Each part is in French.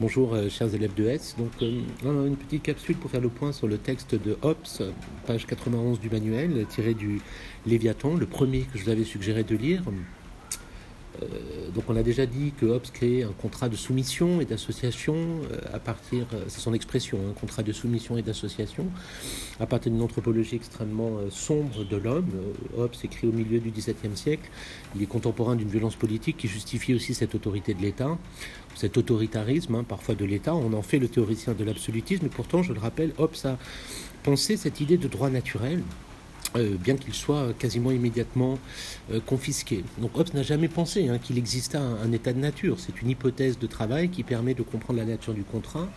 Bonjour euh, chers élèves de S. Donc euh, une petite capsule pour faire le point sur le texte de Hobbes, page 91 du manuel, tiré du Léviathan, le premier que je vous avais suggéré de lire. Euh, donc on a déjà dit que Hobbes crée un contrat de soumission et d'association euh, à partir, euh, c'est son expression, un contrat de soumission et d'association à partir d'une anthropologie extrêmement sombre de l'homme. Hobbes écrit au milieu du XVIIe siècle. Il est contemporain d'une violence politique qui justifie aussi cette autorité de l'État, cet autoritarisme hein, parfois de l'État. On en fait le théoricien de l'absolutisme, et pourtant, je le rappelle, Hobbes a pensé cette idée de droit naturel euh, bien qu'il soit quasiment immédiatement euh, confisqué. Donc Hobbes n'a jamais pensé hein, qu'il existât un, état de nature. C'est une hypothèse de travail qui permet de comprendre la nature du contrat,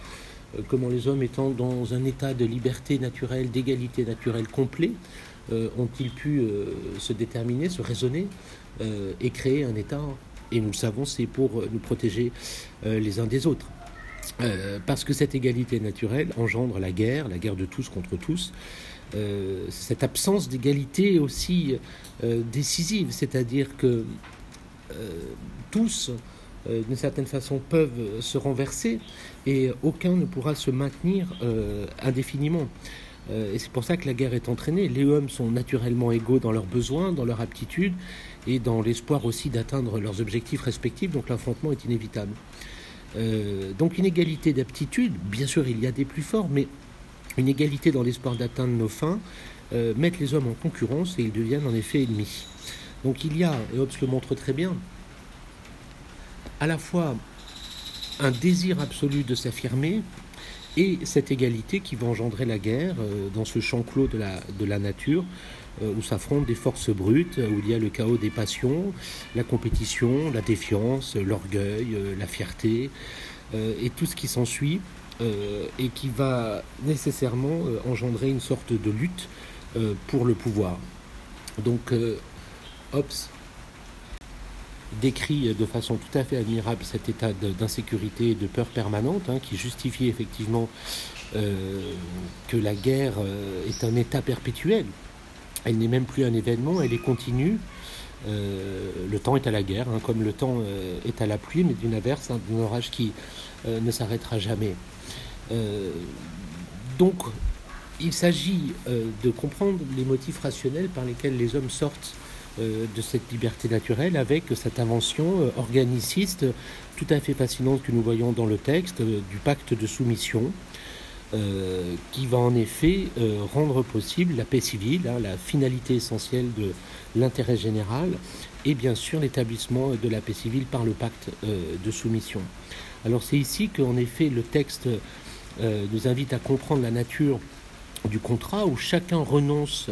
euh, comment les hommes étant dans un état de liberté naturelle, d'égalité naturelle complet, ont-ils pu se déterminer, se raisonner et créer un état? Et nous le savons, c'est pour nous protéger les uns des autres. Parce que cette égalité naturelle engendre la guerre, la guerre de tous contre tous, euh, cette absence d'égalité aussi euh, décisive, c'est-à-dire que euh, tous, d'une certaine façon, peuvent se renverser et aucun ne pourra se maintenir indéfiniment. et c'est pour ça que la guerre est entraînée. Les hommes sont naturellement égaux dans leurs besoins, dans leurs aptitudes et dans l'espoir aussi d'atteindre leurs objectifs respectifs, donc l'affrontement est inévitable. Donc une égalité d'aptitude, bien sûr il y a des plus forts, mais une égalité dans l'espoir d'atteindre nos fins, euh, mettent les hommes en concurrence et ils deviennent en effet ennemis. Donc il y a, et Hobbes le montre très bien, à la fois un désir absolu de s'affirmer et cette égalité qui va engendrer la guerre euh, dans ce champ clos de la, nature euh, où s'affrontent des forces brutes, où il y a le chaos des passions, la compétition, la défiance, l'orgueil, la fierté et tout ce qui s'ensuit. Euh, et qui va nécessairement euh, engendrer une sorte de lutte euh, pour le pouvoir. Donc Hobbes décrit de façon tout à fait admirable cet état d'insécurité et de peur permanente hein, qui justifie effectivement que la guerre est un état perpétuel. Elle n'est même plus un événement, elle est continue. le temps est à la guerre, hein, comme le temps est à la pluie, mais d'une averse, hein, d'un orage qui ne s'arrêtera jamais. Euh, donc, il s'agit euh, de comprendre les motifs rationnels par lesquels les hommes sortent euh, de cette liberté naturelle avec cette invention organiciste tout à fait fascinante que nous voyons dans le texte du pacte de soumission. qui va en effet rendre possible la paix civile, hein, la finalité essentielle de l'intérêt général, et bien sûr l'établissement de la paix civile par le pacte de soumission. Alors c'est ici qu'en effet le texte euh, nous invite à comprendre la nature du contrat où chacun renonce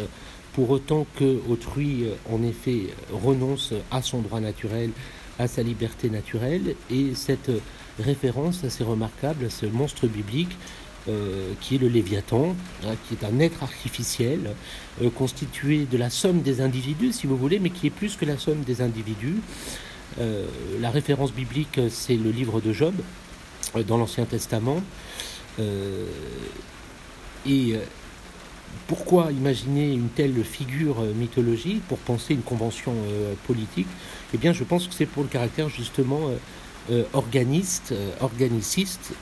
pour autant que autrui, euh, en effet, renonce à son droit naturel, à sa liberté naturelle. Et cette référence assez remarquable à ce monstre biblique euh, qui est le Léviathan, hein, qui est un être artificiel constitué de la somme des individus, si vous voulez, mais qui est plus que la somme des individus. la référence biblique, c'est le livre de Job dans l'Ancien Testament. Euh, et euh, pourquoi imaginer une telle figure euh, mythologique pour penser une convention politique? Eh bien, je pense que c'est pour le caractère justement organiste, organiciste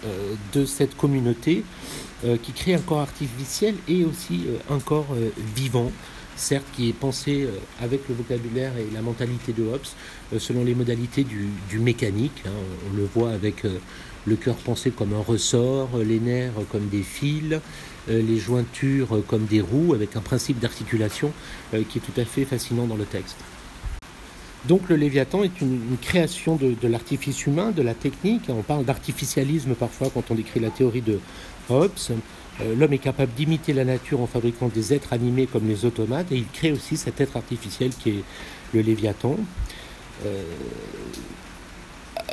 de cette communauté qui crée un corps artificiel et aussi un corps vivant, certes qui est pensé avec le vocabulaire et la mentalité de Hobbes selon les modalités du, mécanique. Hein. on le voit avec le cœur pensé comme un ressort, les nerfs comme des fils, euh, les jointures comme des roues, avec un principe d'articulation euh, qui est tout à fait fascinant dans le texte. Donc le Léviathan est une, création de, l'artifice humain, de la technique. On parle d'artificialisme parfois quand on décrit la théorie de Hobbes. Euh, l'homme est capable d'imiter la nature en fabriquant des êtres animés comme les automates et il crée aussi cet être artificiel qui est le Léviathan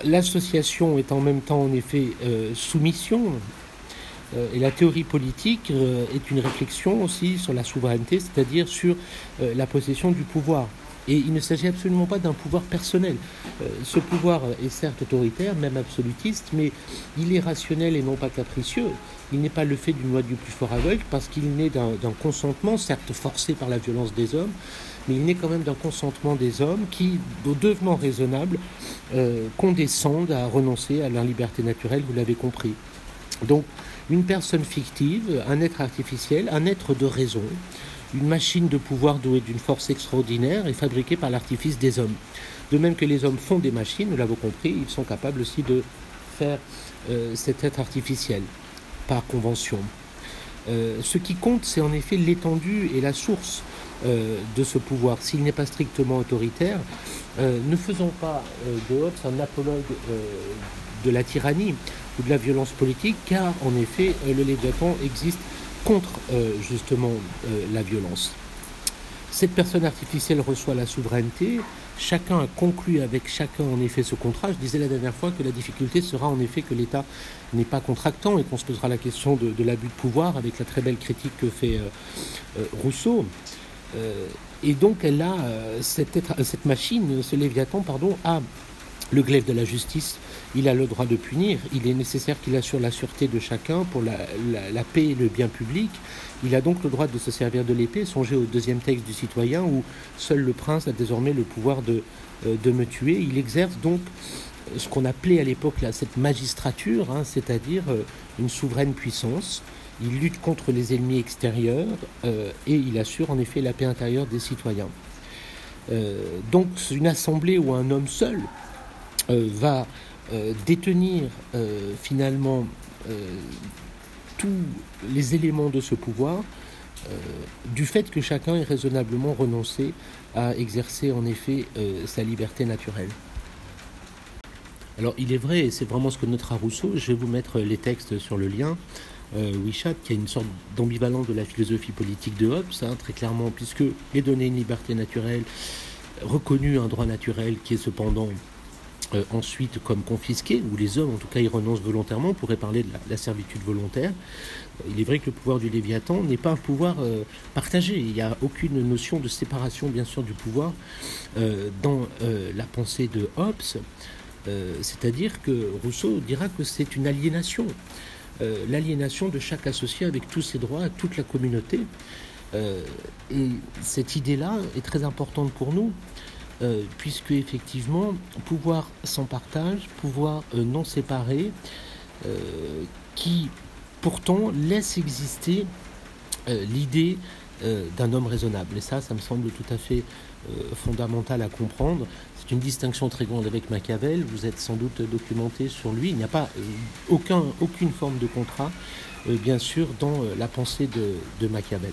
l'association est en même temps en effet euh, soumission. Euh, et la théorie politique euh, est une réflexion aussi sur la souveraineté, c'est-à-dire sur la possession du pouvoir. Et il ne s'agit absolument pas d'un pouvoir personnel. Euh, ce pouvoir est certes autoritaire, même absolutiste, mais il est rationnel et non pas capricieux. Il n'est pas le fait d'une loi du plus fort aveugle parce qu'il naît d'un consentement, certes forcé par la violence des hommes, mais il naît quand même d'un consentement des hommes qui, au devenant raisonnable, euh, condescendent à renoncer à leur liberté naturelle, vous l'avez compris. Donc, une personne fictive, un être artificiel, un être de raison, une machine de pouvoir douée d'une force extraordinaire est fabriquée par l'artifice des hommes. De même que les hommes font des machines, nous l'avons compris, ils sont capables aussi de faire euh, cet être artificiel par convention. Euh, ce qui compte, c'est en effet l'étendue et la source euh, de ce pouvoir. S'il n'est pas strictement autoritaire, ne faisons pas de Hobbes un apologue de la tyrannie ou de la violence politique, car en effet, le Léviathan existe contre euh, justement euh, la violence. Cette personne artificielle reçoit la souveraineté. Chacun a conclu avec chacun en effet ce contrat. Je disais la dernière fois que la difficulté sera en effet que l'État n'est pas contractant et qu'on se posera la question de, l'abus de pouvoir avec la très belle critique que fait euh, Rousseau. et donc elle a cette, cette machine, ce Léviathan, pardon, a le glaive de la justice, il a le droit de punir, il est nécessaire qu'il assure la sûreté de chacun pour la, paix et le bien public. Il a donc le droit de se servir de l'épée, songez au deuxième texte du citoyen où seul le prince a désormais le pouvoir de, euh, me tuer. Il exerce donc ce qu'on appelait à l'époque cette magistrature, hein, c'est-à-dire euh, une souveraine puissance. Il lutte contre les ennemis extérieurs euh, et il assure en effet la paix intérieure des citoyens. donc une assemblée où un homme seul euh, va euh, détenir euh, finalement tous les éléments de ce pouvoir du fait que chacun ait raisonnablement renoncé à exercer en effet sa liberté naturelle. Alors il est vrai, et c'est vraiment ce que notera Rousseau, je vais vous mettre les textes sur le lien, euh, qui a une sorte d'ambivalence de la philosophie politique de Hobbes, hein, très clairement, puisque est donné une liberté naturelle, reconnu un droit naturel qui est cependant euh, ensuite comme confisqué, ou les hommes en tout cas y renoncent volontairement, on pourrait parler de la, servitude volontaire. Il est vrai que le pouvoir du Léviathan n'est pas un pouvoir euh, partagé, il n'y a aucune notion de séparation bien sûr du pouvoir euh, dans la pensée de Hobbes, c'est-à-dire que Rousseau dira que c'est une aliénation, l'aliénation de chaque associé avec tous ses droits, toute la communauté. et cette idée-là est très importante pour nous euh, puisque effectivement, pouvoir sans partage, pouvoir euh, non séparé, euh, qui pourtant laisse exister l'idée d'un homme raisonnable. Et ça, ça me semble tout à fait fondamental à comprendre. C'est une distinction très grande avec Machiavel. Vous êtes sans doute documenté sur lui. Il n'y a pas aucun, aucune forme de contrat, bien sûr, dans la pensée de Machiavel.